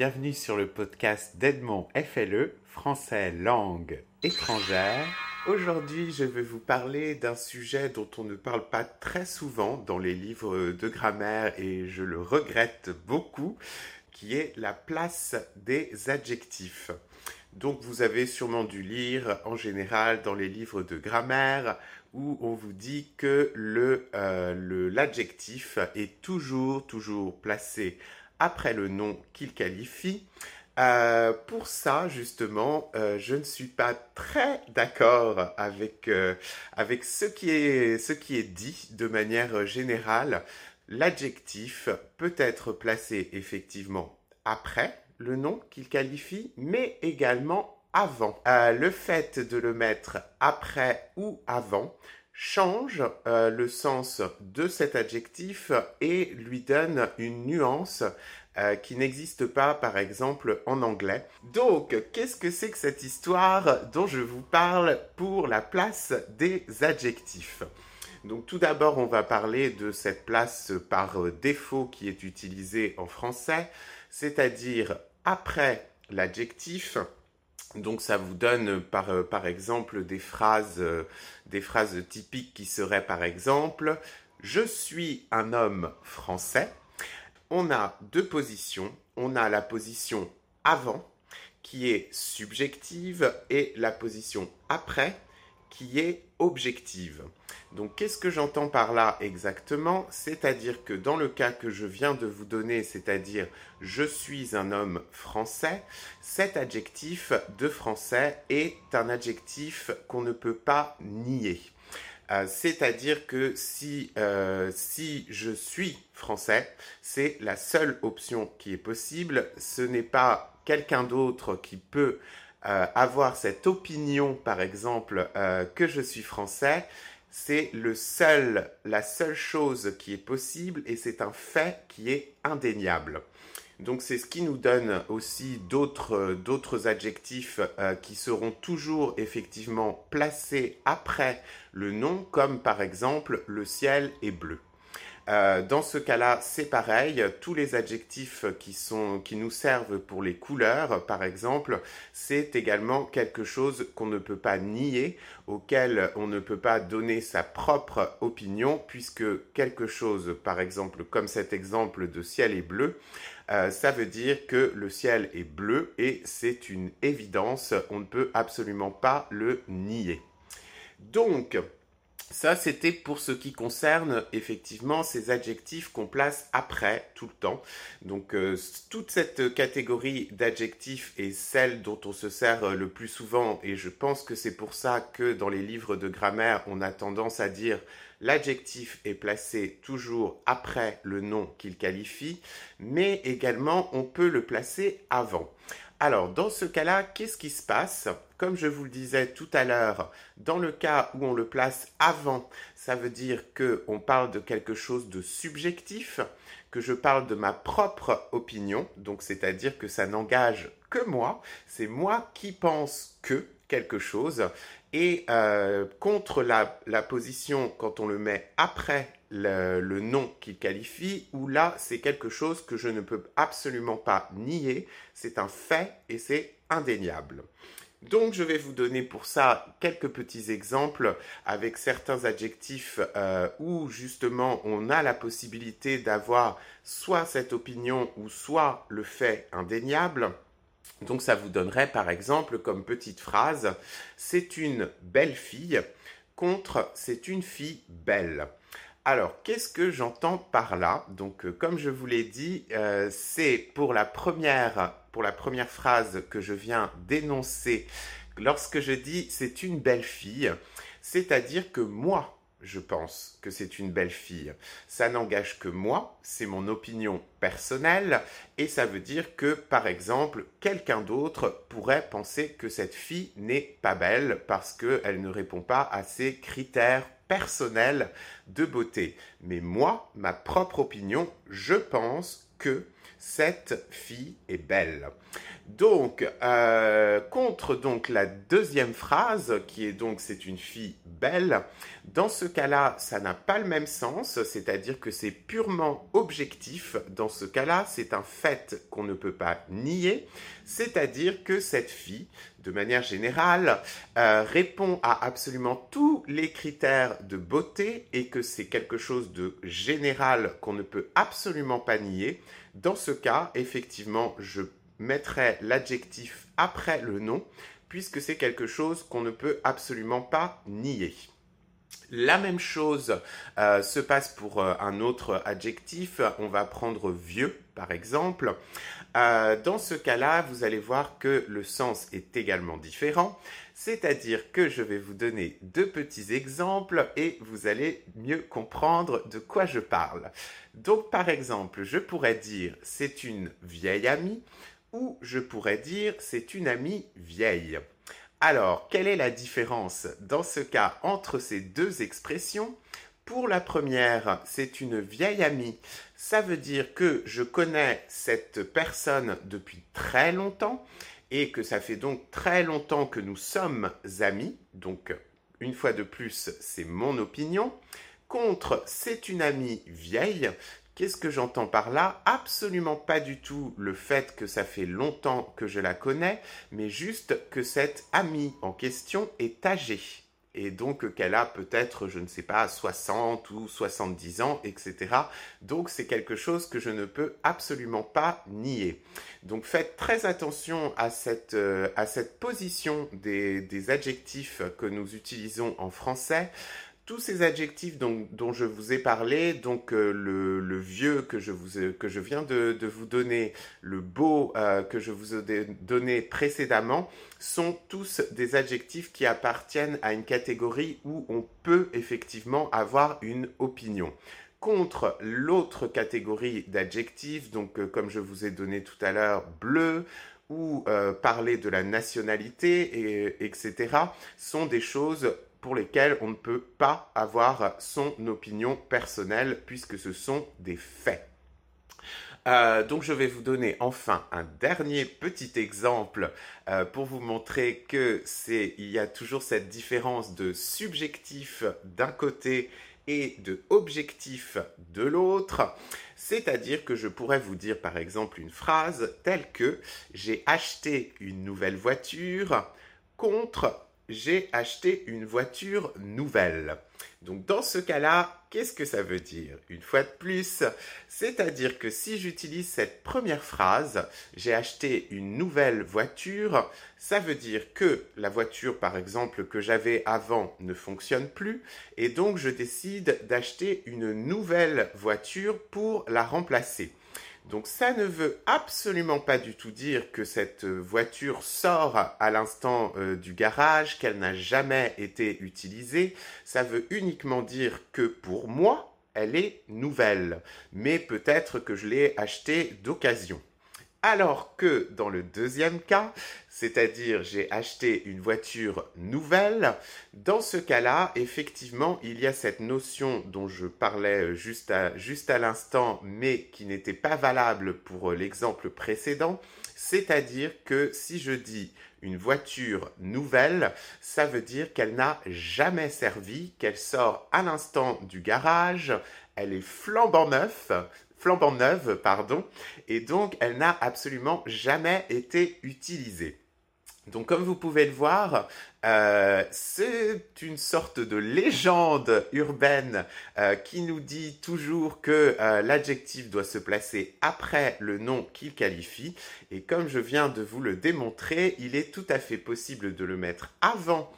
bienvenue sur le podcast d'Edmond FLE, français langue étrangère. Aujourd'hui, je vais vous parler d'un sujet dont on ne parle pas très souvent dans les livres de grammaire et je le regrette beaucoup, qui est la place des adjectifs. Donc vous avez sûrement dû lire en général dans les livres de grammaire où on vous dit que euh, l'adjectif est toujours, toujours placé après le nom qu'il qualifie. Euh, pour ça, justement, euh, je ne suis pas très d'accord avec, avec ce, qui est, ce qui est dit de manière générale. L'adjectif peut être placé effectivement après le nom qu'il qualifie, mais également avant. Euh, le fait de le mettre après ou avant change euh, le sens de cet adjectif et lui donne une nuance euh, qui n'existe pas par exemple en anglais. Donc, qu'est-ce que c'est que cette histoire dont je vous parle pour la place des adjectifs? Donc tout d'abord, on va parler de cette place par défaut qui est utilisée en français, c'est-à-dire après l'adjectif. Donc ça vous donne par, euh, par exemple euh, des phrases typiques qui seraient par exemple Je suis un homme français. On a deux positions. On a la position avant qui est subjective et la position après qui est objective. Donc qu'est-ce que j'entends par là exactement? C'est-à-dire que dans le cas que je viens de vous donner, c'est-à-dire je suis un homme français, cet adjectif de français est un adjectif qu'on ne peut pas nier. Euh, c'est-à-dire que si, euh, si je suis français, c'est la seule option qui est possible. Ce n'est pas quelqu'un d'autre qui peut euh, avoir cette opinion, par exemple, que je suis français, c'est le seul, la seule chose qui est possible et c'est un fait qui est indéniable. Donc c'est ce qui nous donne aussi d'autres, adjectifs euh, qui seront toujours effectivement placés après le nom, comme par exemple le ciel est bleu. Euh, dans ce cas-là, c'est pareil. Tous les adjectifs qui, nous servent pour les couleurs, par exemple, c'est également quelque chose qu'on ne peut pas nier, auquel on ne peut pas donner sa propre opinion, puisque quelque chose, par exemple, comme cet exemple de ciel est bleu, euh, ça veut dire que le ciel est bleu et c'est une évidence, on ne peut absolument pas le nier. Donc, ça, c'était pour ce qui concerne effectivement ces adjectifs qu'on place après tout le temps. Donc euh, toute cette catégorie d'adjectifs est celle dont on se sert le plus souvent et je pense que c'est pour ça que dans les livres de grammaire, on a tendance à dire l'adjectif est placé toujours après le nom qu'il qualifie, mais également on peut le placer avant. Alors, dans ce cas-là, qu'est-ce qui se passe? Comme je vous le disais tout à l'heure, dans le cas où on le place avant, ça veut dire qu'on parle de quelque chose de subjectif, que je parle de ma propre opinion, donc c'est-à-dire que ça n'engage que moi, c'est moi qui pense que quelque chose, et euh, contre la position quand on le met après le, nom qu'il qualifie, où là, c'est quelque chose que je ne peux absolument pas nier, c'est un fait et c'est indéniable. Donc je vais vous donner pour ça quelques petits exemples avec certains adjectifs euh, où justement on a la possibilité d'avoir soit cette opinion ou soit le fait indéniable. Donc ça vous donnerait par exemple comme petite phrase c'est une belle fille contre c'est une fille belle. Alors, qu'est-ce que j'entends par là? Donc, euh, comme je vous l'ai dit, euh, c'est pour la première pour la première phrase que je viens d'énoncer. Lorsque je dis c'est une belle fille, c'est-à-dire que moi, je pense que c'est une belle fille. Ça n'engage que moi, c'est mon opinion personnelle, et ça veut dire que, par exemple, quelqu'un d'autre pourrait penser que cette fille n'est pas belle parce qu'elle ne répond pas à ses critères personnels de beauté. Mais moi, ma propre opinion, je pense que Cette fille est belle. Donc, euh, contre donc la deuxième phrase, qui est donc c'est une fille belle, dans ce cas-là, ça n'a pas le même sens, c'est-à-dire que c'est purement objectif. Dans ce cas-là, c'est un fait qu'on ne peut pas nier, c'est-à-dire que cette fille, de manière générale, euh, répond à absolument tous les critères de beauté et que c'est quelque chose de général qu'on ne peut absolument pas nier. Dans ce cas, effectivement, je mettrai l'adjectif après le nom, puisque c'est quelque chose qu'on ne peut absolument pas nier. La même chose euh, se passe pour euh, un autre adjectif. On va prendre vieux, par exemple. Euh, dans ce cas-là, vous allez voir que le sens est également différent. C'est-à-dire que je vais vous donner deux petits exemples et vous allez mieux comprendre de quoi je parle. Donc, par exemple, je pourrais dire c'est une vieille amie ou je pourrais dire c'est une amie vieille. Alors, quelle est la différence dans ce cas entre ces deux expressions? Pour la première, c'est une vieille amie. Ça veut dire que je connais cette personne depuis très longtemps et que ça fait donc très longtemps que nous sommes amis. Donc, une fois de plus, c'est mon opinion. Contre, c'est une amie vieille. Qu'est-ce que j'entends par là? Absolument pas du tout le fait que ça fait longtemps que je la connais, mais juste que cette amie en question est âgée. Et donc qu'elle a peut-être, je ne sais pas, 60 ou 70 ans, etc. Donc c'est quelque chose que je ne peux absolument pas nier. Donc faites très attention à cette, euh, à cette position des, des adjectifs que nous utilisons en français tous ces adjectifs dont, je vous ai parlé, donc euh, le, vieux que je, viens de, vous donner, le beau euh, que je vous ai donné précédemment, sont tous des adjectifs qui appartiennent à une catégorie où on peut effectivement avoir une opinion contre l'autre catégorie d'adjectifs, donc euh, comme je vous ai donné tout à l'heure, bleu, ou parler de la nationalité, et, etc., sont des choses pour lesquels on ne peut pas avoir son opinion personnelle puisque ce sont des faits. Euh, donc je vais vous donner enfin un dernier petit exemple euh, pour vous montrer que c'est il y a toujours cette différence de subjectif d'un côté et de objectif de l'autre. C'est-à-dire que je pourrais vous dire par exemple une phrase telle que j'ai acheté une nouvelle voiture contre j'ai acheté une voiture nouvelle. Donc dans ce cas-là, qu'est-ce que ça veut dire Une fois de plus, c'est-à-dire que si j'utilise cette première phrase, j'ai acheté une nouvelle voiture, ça veut dire que la voiture par exemple que j'avais avant ne fonctionne plus et donc je décide d'acheter une nouvelle voiture pour la remplacer. Donc ça ne veut absolument pas du tout dire que cette voiture sort à l'instant euh, du garage, qu'elle n'a jamais été utilisée. Ça veut uniquement dire que pour moi, elle est nouvelle. Mais peut-être que je l'ai achetée d'occasion. Alors que dans le deuxième cas, c'est-à-dire j'ai acheté une voiture nouvelle, dans ce cas-là, effectivement, il y a cette notion dont je parlais juste à, l'instant, mais qui n'était pas valable pour l'exemple précédent, c'est-à-dire que si je dis une voiture nouvelle, ça veut dire qu'elle n'a jamais servi, qu'elle sort à l'instant du garage, elle est flambant neuf, flambant neuve, pardon, et donc elle n'a absolument jamais été utilisée. Donc comme vous pouvez le voir, euh, c'est une sorte de légende urbaine euh, qui nous dit toujours que euh, l'adjectif doit se placer après le nom qu'il qualifie. Et comme je viens de vous le démontrer, il est tout à fait possible de le mettre avant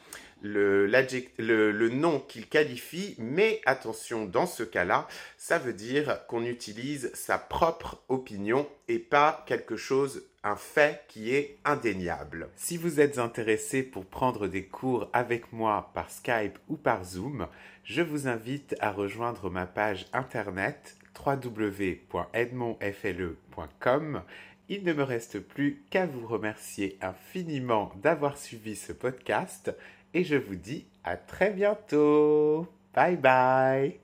le, nom qu'il qualifie, mais attention, dans ce cas-là, ça veut dire qu'on utilise sa propre opinion et pas quelque chose, un fait qui est indéniable. Si vous êtes intéressé pour prendre des cours avec moi par Skype ou par Zoom, je vous invite à rejoindre ma page internet www.edmondfle.com il ne me reste plus qu'à vous remercier infiniment d'avoir suivi ce podcast et je vous dis à très bientôt. Bye bye